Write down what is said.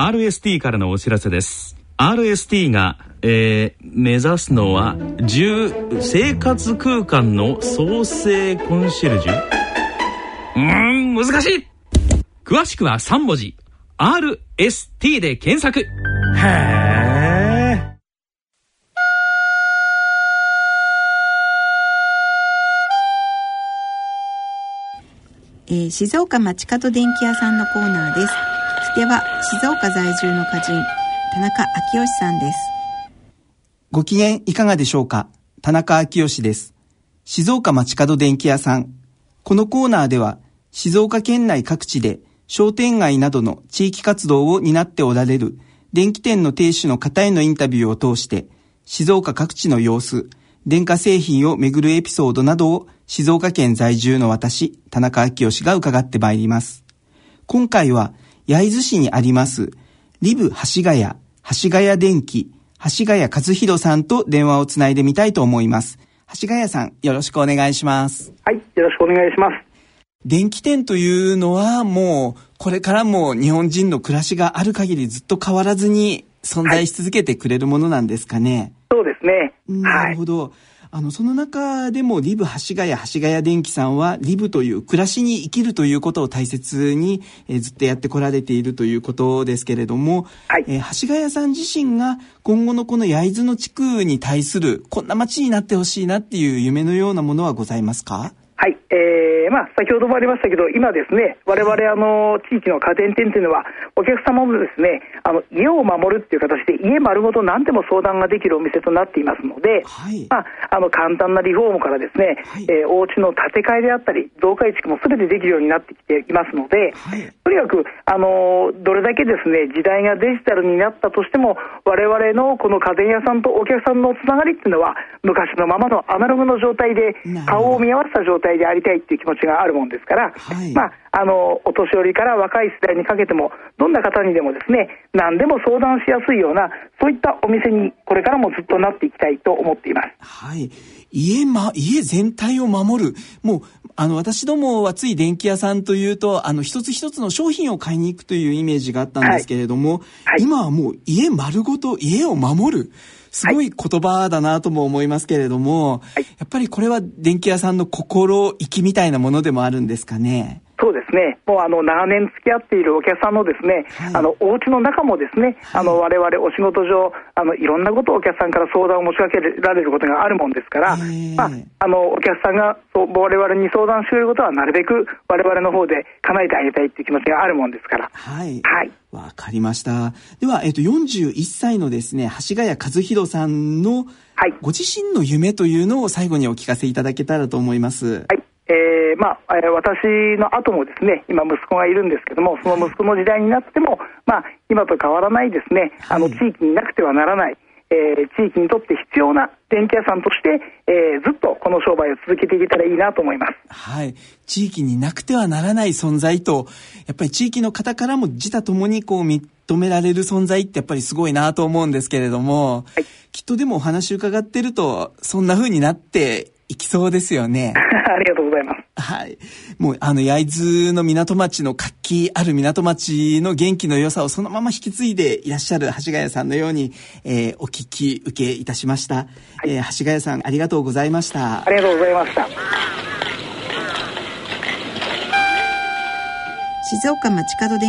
RST からのお知らせです。RST が、えー、目指すのは10生活空間の創生コンシェルジュ？うーん難しい。詳しくは3文字。RST で検索。へええー、静岡町角電気屋さんのコーナーです。聞けば静岡在住の歌人、田中昭義さんです。ご機嫌いかがでしょうか？田中昭義です。静岡町角電気屋さん。このコーナーでは、静岡県内各地で商店街などの地域活動を担っておられる電気店の亭主の方へのインタビューを通して、静岡各地の様子、電化製品をめぐるエピソードなどを静岡県在住の私、田中昭義が伺ってまいります。今回は、焼津市にあります、リブ橋ヶ谷、橋ヶ谷電機、橋ヶ谷和弘さんと電話をつないでみたいと思います。橋ヶ谷さん、よろしくお願いします。はい、よろしくお願いします。電気店というのはもうこれからも日本人の暮らしがある限りずっと変わらずに存在し続けてくれるものなんですかね。はい、そうですね。なるほど。はいあの、その中でもリブ橋ヶ谷橋ヶ谷電機さんはリブという暮らしに生きるということを大切に、えー、ずっとやってこられているということですけれども、はい、えー、橋ヶ谷さん自身が今後のこの焼津の地区に対するこんな街になってほしいなっていう夢のようなものはございますか？はい、えー、まあ、先ほどもありましたけど、今ですね、我々、あの、地域の家電店というのは、お客様もですね、あの、家を守るっていう形で、家丸ごと何でも相談ができるお店となっていますので、はい、まあ、あの、簡単なリフォームからですね、はい、えー、お家の建て替えであったり、増改築もすべてできるようになってきていますので、はい、とにかく、あの、どれだけですね、時代がデジタルになったとしても、我々のこの家電屋さんとお客さんのつながりっていうのは、昔のままのアナログの状態で、顔を見合わせた状態でありたいっていう気持ちがあるもんですから、はい、まあ、あの、お年寄りから若い世代にかけても、どんな方にでもですね、何でも相談しやすいような、そういったお店にこれからもずっとなっていきたいと思っています。はい。家ま、家全体を守る。もう、あの、私どもはつい電気屋さんというと、あの、一つ一つの商品を買いに行くというイメージがあったんですけれども、はいはい、今はもう家丸ごと家を守る。すごい言葉だなとも思いますけれども、はい、やっぱりこれは電気屋さんの心意気みたいなものでもあるんですかね。そうですね、もうあの長年付き合っているお客さんのですね、はい、あのお家の中もですね、はい、あの我々お仕事上あのいろんなことをお客さんから相談を持ちかけられることがあるもんですから、まあ、あのお客さんがそう我々に相談してくれることはなるべく我々の方で叶えてあげたいっていう気持ちがあるもんですから。はい。はい。わかりました。では、えっ、と、41歳のですね、橋ヶ谷和弘さんの、はい、ご自身の夢というのを最後にお聞かせいただけたらと思います。はい。えー、まあ、私の後もですね、今息子がいるんですけども、その息子の時代になっても、まあ、今と変わらないですね、あの、地域になくてはならない、えー、地域にとって必要な電気屋さんとして、えー、ずっとこの商売を続けていけたらいいなと思います。はい。地域になくてはならない存在と、やっぱり地域の方からも自他ともにこう認められる存在ってやっぱりすごいなと思うんですけれども、はい、きっとでもお話伺ってると、そんな風になっていきそうですよね。ありがとうございます。はい。もう、あの、焼津の港町の活気ある港町の元気の良さをそのまま引き継いでいらっしゃる橋ヶ谷さんのように、えー、お聞き受けいたしました。はい、えー、橋ヶ谷さん、ありがとうございました。ありがとうございました。静岡町角電